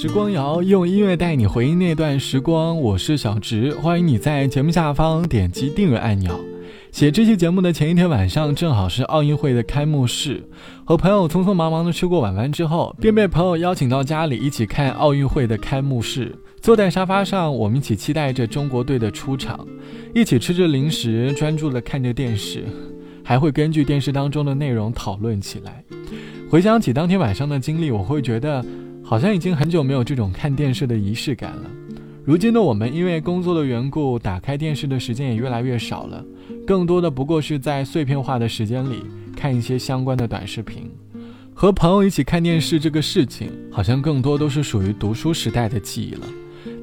时光谣用音乐带你回忆那段时光，我是小植，欢迎你在节目下方点击订阅按钮。写这期节目的前一天晚上，正好是奥运会的开幕式，和朋友匆匆忙忙的吃过晚饭之后，便被朋友邀请到家里一起看奥运会的开幕式。坐在沙发上，我们一起期待着中国队的出场，一起吃着零食，专注的看着电视，还会根据电视当中的内容讨论起来。回想起当天晚上的经历，我会觉得。好像已经很久没有这种看电视的仪式感了。如今的我们，因为工作的缘故，打开电视的时间也越来越少了，更多的不过是在碎片化的时间里看一些相关的短视频。和朋友一起看电视这个事情，好像更多都是属于读书时代的记忆了。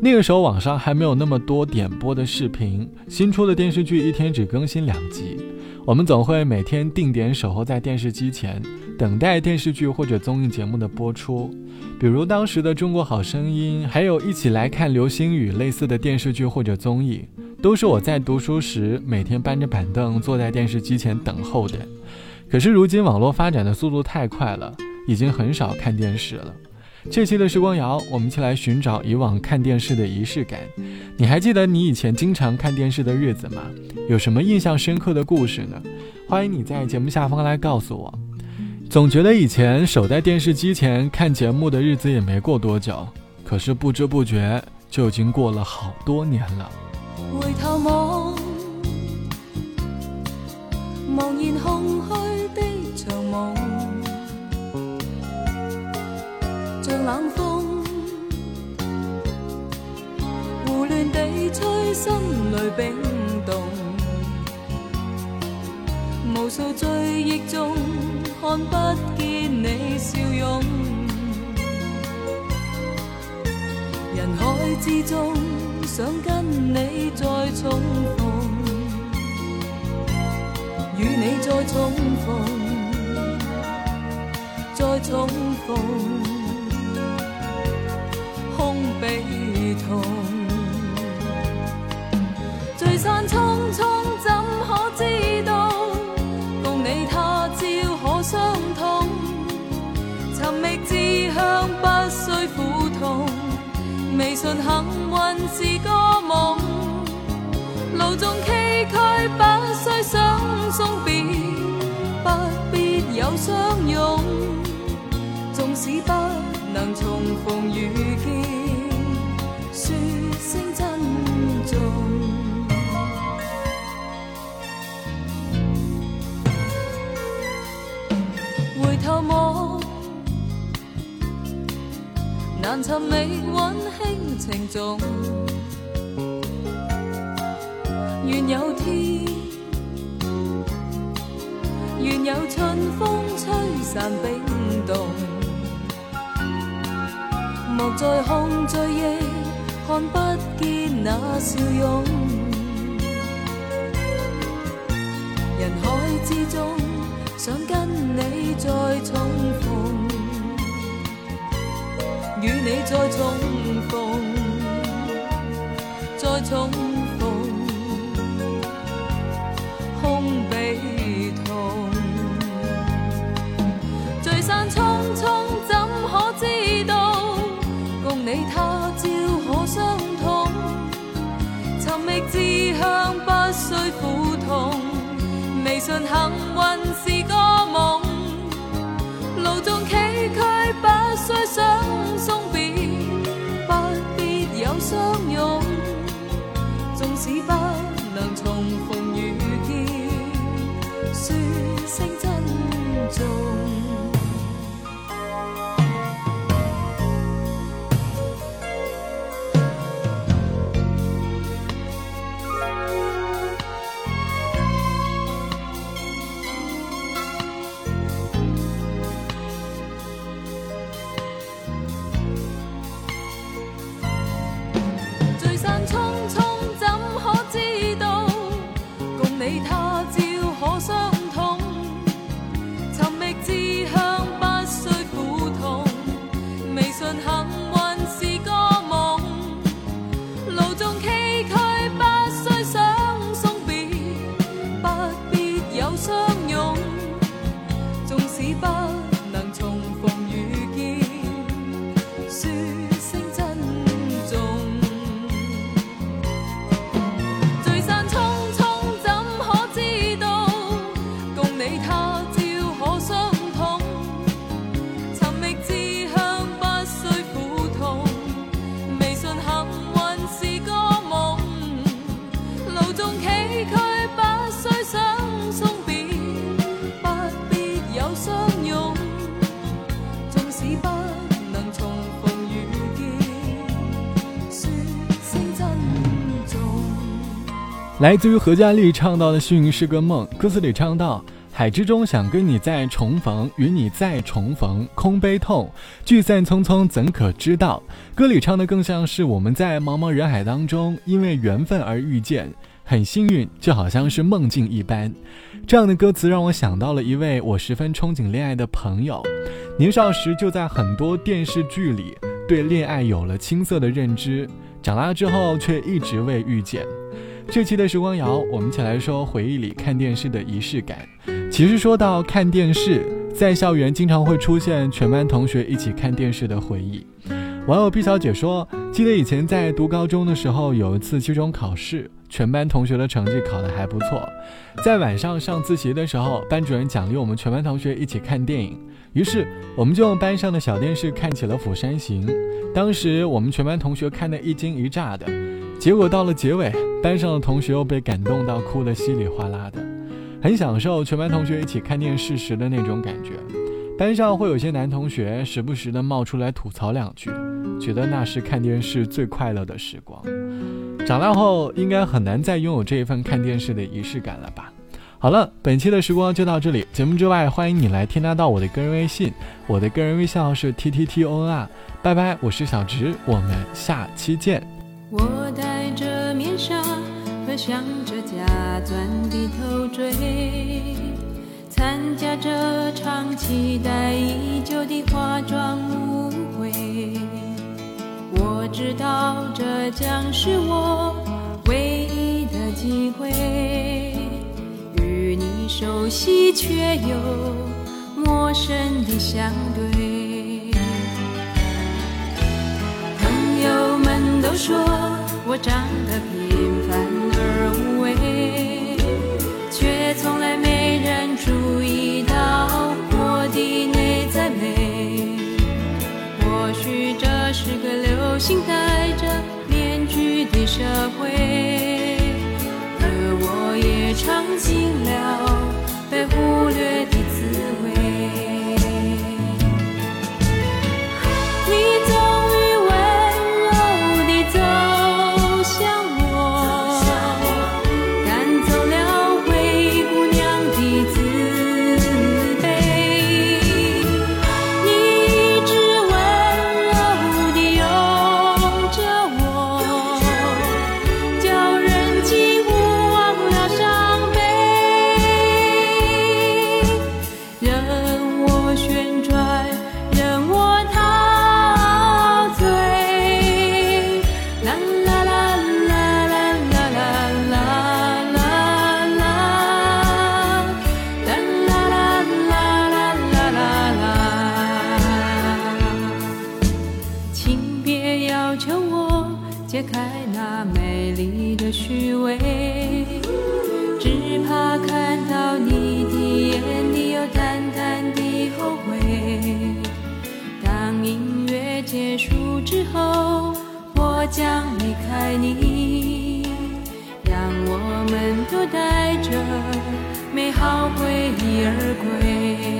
那个时候网上还没有那么多点播的视频，新出的电视剧一天只更新两集，我们总会每天定点守候在电视机前。等待电视剧或者综艺节目的播出，比如当时的《中国好声音》，还有一起来看流星雨类似的电视剧或者综艺，都是我在读书时每天搬着板凳坐在电视机前等候的。可是如今网络发展的速度太快了，已经很少看电视了。这期的时光谣，我们一起来寻找以往看电视的仪式感。你还记得你以前经常看电视的日子吗？有什么印象深刻的故事呢？欢迎你在节目下方来告诉我。总觉得以前守在电视机前看节目的日子也没过多久，可是不知不觉就已经过了好多年了。回头望，茫然空虚的长梦，像冷风，胡乱地吹，心里冰冻，无数追忆中。看不见你笑容，人海之中想跟你再重逢，与你再重逢，再重逢，空悲痛，信幸运是个梦，路纵崎岖不需想送别，不必有相拥。纵使不能重逢遇见，说声珍重。回头望，难寻觅温馨。情重，愿有天，愿有春风吹散冰冻。莫再空醉夜，看不见那笑容。人海之中，想跟你再重逢。与你再重逢，再重逢，空悲痛。聚散匆匆，怎可知道？共你他朝可相同。寻觅志向不需苦痛，未信幸运是个梦。路纵崎岖，不需想。来自于何嘉丽唱到的《幸运是个梦》，歌词里唱到：“海之中想跟你再重逢，与你再重逢，空悲痛，聚散匆匆怎可知道？”歌里唱的更像是我们在茫茫人海当中，因为缘分而遇见，很幸运，就好像是梦境一般。这样的歌词让我想到了一位我十分憧憬恋爱的朋友，年少时就在很多电视剧里对恋爱有了青涩的认知，长大之后却一直未遇见。这期的时光谣，我们一起来说回忆里看电视的仪式感。其实说到看电视，在校园经常会出现全班同学一起看电视的回忆。网友 B 小姐说，记得以前在读高中的时候，有一次期中考试，全班同学的成绩考得还不错。在晚上上自习的时候，班主任奖励我们全班同学一起看电影，于是我们就用班上的小电视看起了《釜山行》。当时我们全班同学看得一惊一乍的。结果到了结尾，班上的同学又被感动到哭得稀里哗啦的，很享受全班同学一起看电视时的那种感觉。班上会有些男同学时不时的冒出来吐槽两句，觉得那是看电视最快乐的时光。长大后应该很难再拥有这一份看电视的仪式感了吧？好了，本期的时光就到这里。节目之外，欢迎你来添加到我的个人微信，我的个人微信号是 t t t o n r。拜拜，我是小直，我们下期见。我戴着面纱，和镶着假钻的头坠，参加这场期待已久的化妆舞会。我知道这将是我唯一的机会，与你熟悉却又陌生的相对。说我长得平凡而无味，却从来没人注意到我的内在美。或许这是个流行戴着面具的社会，而我也尝尽了嘿只怕看到你的眼里有淡淡的后悔。当音乐结束之后我将离开你让我们都带着美好回忆而归。